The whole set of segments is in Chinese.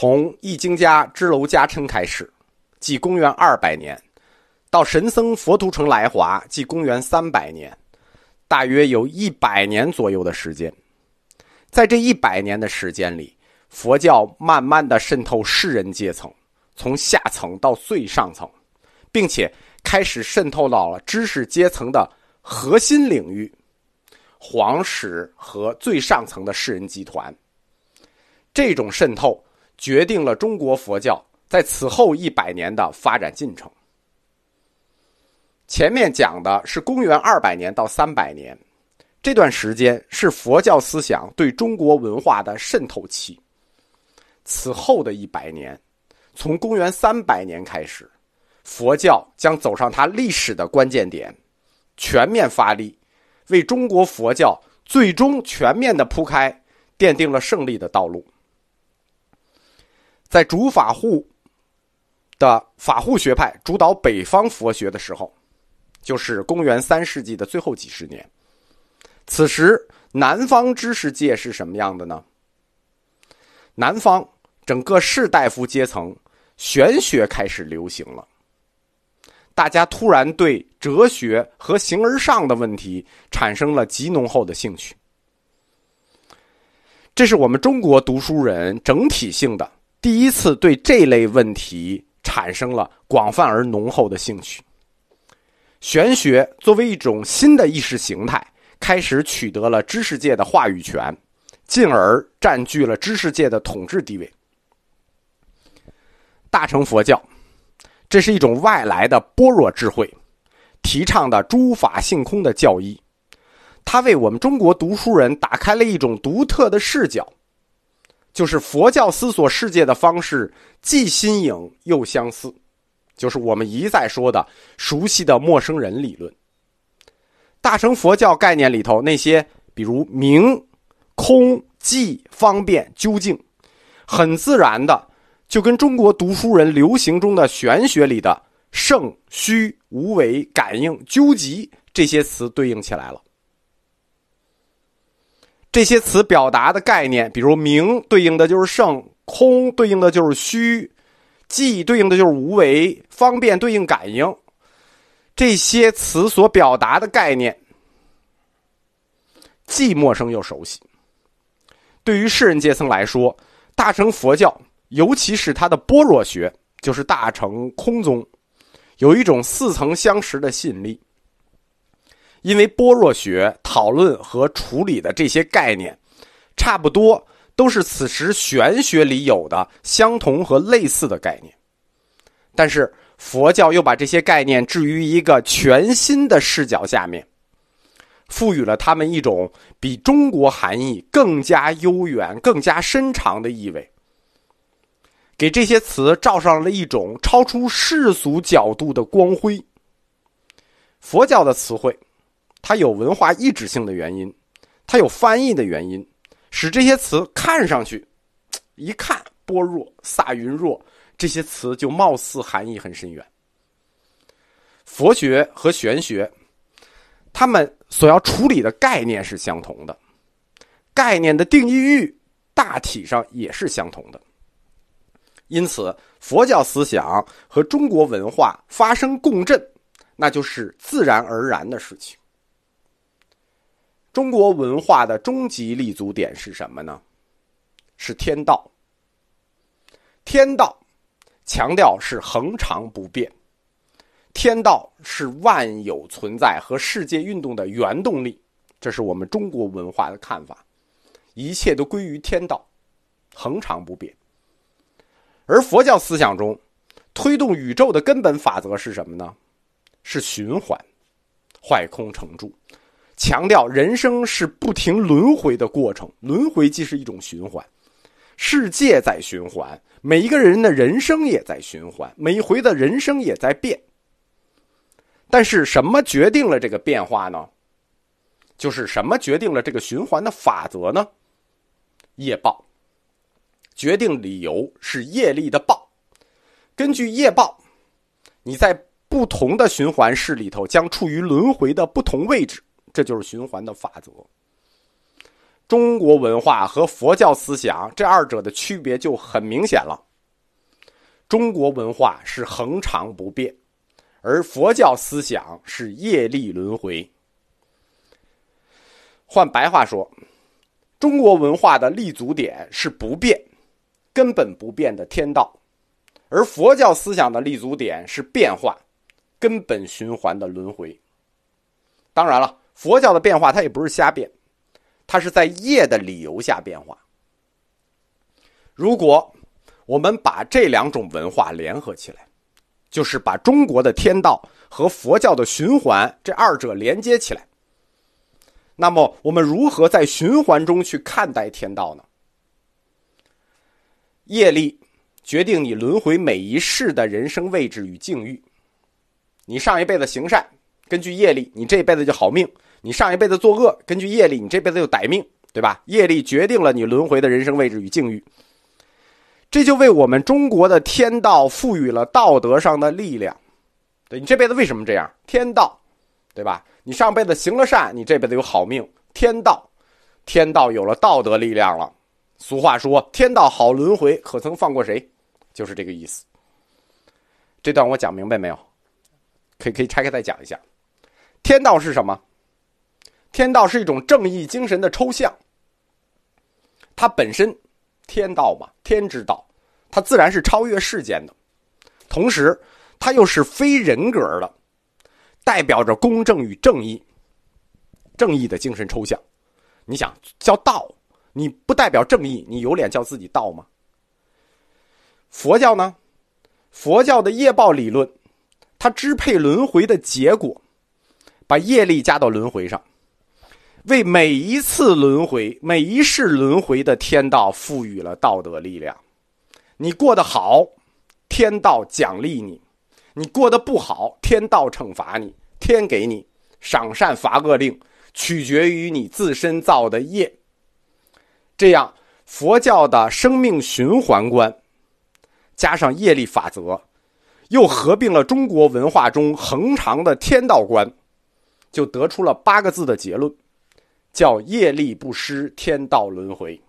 从易经家支娄迦称开始，即公元二百年，到神僧佛图澄来华，即公元三百年，大约有一百年左右的时间。在这一百年的时间里，佛教慢慢的渗透士人阶层，从下层到最上层，并且开始渗透到了知识阶层的核心领域。皇室和最上层的士人集团，这种渗透决定了中国佛教在此后一百年的发展进程。前面讲的是公元二百年到三百年，这段时间是佛教思想对中国文化的渗透期。此后的一百年，从公元三百年开始，佛教将走上它历史的关键点，全面发力。为中国佛教最终全面的铺开奠定了胜利的道路。在主法护的法护学派主导北方佛学的时候，就是公元三世纪的最后几十年。此时，南方知识界是什么样的呢？南方整个士大夫阶层玄学开始流行了。大家突然对哲学和形而上的问题产生了极浓厚的兴趣，这是我们中国读书人整体性的第一次对这类问题产生了广泛而浓厚的兴趣。玄学作为一种新的意识形态，开始取得了知识界的话语权，进而占据了知识界的统治地位。大乘佛教。这是一种外来的般若智慧，提倡的诸法性空的教义，它为我们中国读书人打开了一种独特的视角，就是佛教思索世界的方式既新颖又相似，就是我们一再说的熟悉的陌生人理论。大乘佛教概念里头那些，比如明、空、寂、方便、究竟，很自然的。就跟中国读书人流行中的玄学里的圣、虚、无为、感应、究极这些词对应起来了。这些词表达的概念，比如明对应的就是圣，空对应的就是虚，寂对应的就是无为，方便对应感应。这些词所表达的概念，既陌生又熟悉。对于世人阶层来说，大乘佛教。尤其是它的般若学，就是大乘空宗，有一种似曾相识的吸引力。因为般若学讨论和处理的这些概念，差不多都是此时玄学里有的相同和类似的概念，但是佛教又把这些概念置于一个全新的视角下面，赋予了他们一种比中国含义更加悠远、更加深长的意味。给这些词罩上了一种超出世俗角度的光辉。佛教的词汇，它有文化意志性的原因，它有翻译的原因，使这些词看上去，一看般若、萨云若这些词就貌似含义很深远。佛学和玄学，他们所要处理的概念是相同的，概念的定义域大体上也是相同的。因此，佛教思想和中国文化发生共振，那就是自然而然的事情。中国文化的终极立足点是什么呢？是天道。天道强调是恒常不变，天道是万有存在和世界运动的原动力，这是我们中国文化的看法。一切都归于天道，恒常不变。而佛教思想中，推动宇宙的根本法则是什么呢？是循环，坏空成住，强调人生是不停轮回的过程，轮回即是一种循环，世界在循环，每一个人的人生也在循环，每一回的人生也在变。但是什么决定了这个变化呢？就是什么决定了这个循环的法则呢？业报。决定理由是业力的报，根据业报，你在不同的循环式里头将处于轮回的不同位置，这就是循环的法则。中国文化和佛教思想这二者的区别就很明显了。中国文化是恒常不变，而佛教思想是业力轮回。换白话说，中国文化的立足点是不变、根本不变的天道，而佛教思想的立足点是变化、根本循环的轮回。当然了，佛教的变化它也不是瞎变，它是在业的理由下变化。如果我们把这两种文化联合起来，就是把中国的天道和佛教的循环这二者连接起来。那么，我们如何在循环中去看待天道呢？业力决定你轮回每一世的人生位置与境遇。你上一辈子行善，根据业力，你这辈子就好命；你上一辈子作恶，根据业力，你这辈子就歹命，对吧？业力决定了你轮回的人生位置与境遇。这就为我们中国的天道赋予了道德上的力量。对你这辈子为什么这样？天道。对吧？你上辈子行了善，你这辈子有好命。天道，天道有了道德力量了。俗话说：“天道好轮回，可曾放过谁？”就是这个意思。这段我讲明白没有？可以可以拆开再讲一下。天道是什么？天道是一种正义精神的抽象。它本身，天道嘛，天之道，它自然是超越世间的。同时，它又是非人格的。代表着公正与正义，正义的精神抽象。你想叫道，你不代表正义，你有脸叫自己道吗？佛教呢？佛教的业报理论，它支配轮回的结果，把业力加到轮回上，为每一次轮回、每一世轮回的天道赋予了道德力量。你过得好，天道奖励你。你过得不好，天道惩罚你，天给你赏善罚恶令，取决于你自身造的业。这样，佛教的生命循环观，加上业力法则，又合并了中国文化中恒长的天道观，就得出了八个字的结论，叫“业力不失，天道轮回”。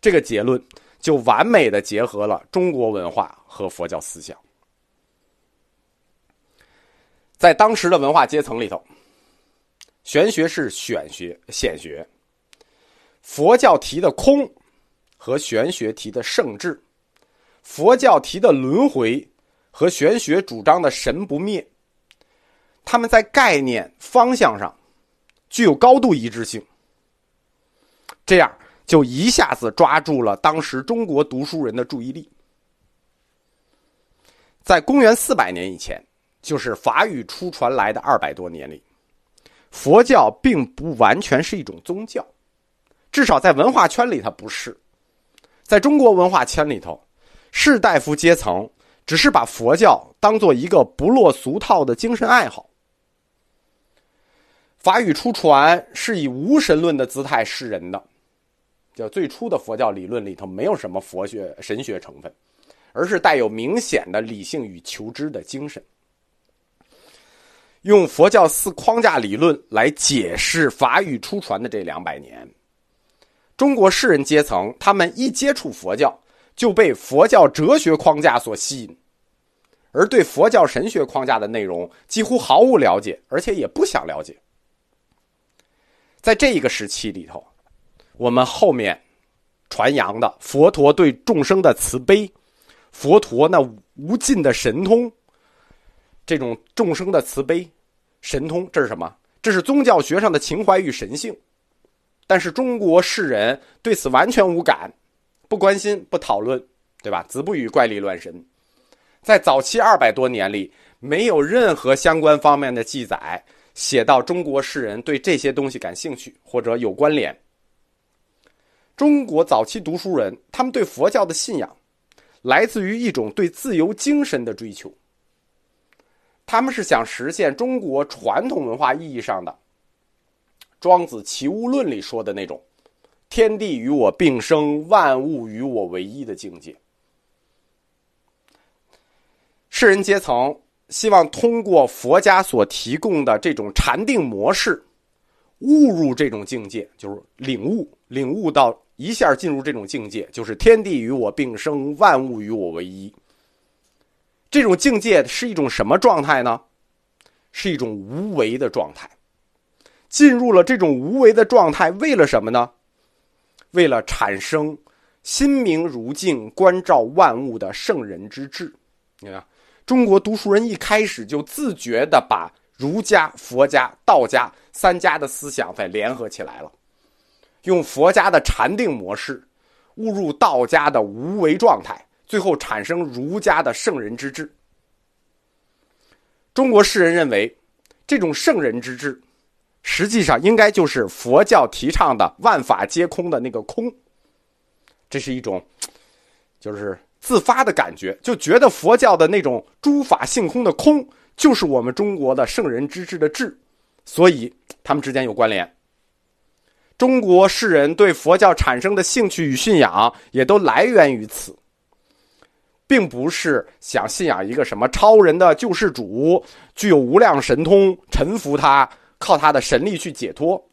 这个结论就完美的结合了中国文化和佛教思想。在当时的文化阶层里头，玄学是选学显学，佛教提的空和玄学提的圣智，佛教提的轮回和玄学主张的神不灭，他们在概念方向上具有高度一致性，这样就一下子抓住了当时中国读书人的注意力。在公元四百年以前。就是法语初传来的二百多年里，佛教并不完全是一种宗教，至少在文化圈里它不是。在中国文化圈里头，士大夫阶层只是把佛教当做一个不落俗套的精神爱好。法语初传是以无神论的姿态示人的，就最初的佛教理论里头没有什么佛学神学成分，而是带有明显的理性与求知的精神。用佛教四框架理论来解释法语初传的这两百年，中国士人阶层他们一接触佛教就被佛教哲学框架所吸引，而对佛教神学框架的内容几乎毫无了解，而且也不想了解。在这一个时期里头，我们后面传扬的佛陀对众生的慈悲，佛陀那无尽的神通。这种众生的慈悲、神通，这是什么？这是宗教学上的情怀与神性。但是中国世人对此完全无感，不关心、不讨论，对吧？子不语怪力乱神。在早期二百多年里，没有任何相关方面的记载写到中国世人对这些东西感兴趣或者有关联。中国早期读书人，他们对佛教的信仰，来自于一种对自由精神的追求。他们是想实现中国传统文化意义上的《庄子·齐物论》里说的那种“天地与我并生，万物与我为一”的境界。士人阶层希望通过佛家所提供的这种禅定模式，悟入这种境界，就是领悟，领悟到一下进入这种境界，就是天地与我并生，万物与我为一。这种境界是一种什么状态呢？是一种无为的状态。进入了这种无为的状态，为了什么呢？为了产生心明如镜、关照万物的圣人之治。你看，中国读书人一开始就自觉的把儒家、佛家、道家三家的思想再联合起来了，用佛家的禅定模式误入道家的无为状态，最后产生儒家的圣人之治。中国士人认为，这种圣人之治。实际上，应该就是佛教提倡的“万法皆空”的那个空。这是一种，就是自发的感觉，就觉得佛教的那种诸法性空的空，就是我们中国的圣人之治的治，所以他们之间有关联。中国世人对佛教产生的兴趣与信仰，也都来源于此，并不是想信仰一个什么超人的救世主，具有无量神通，臣服他。靠他的神力去解脱，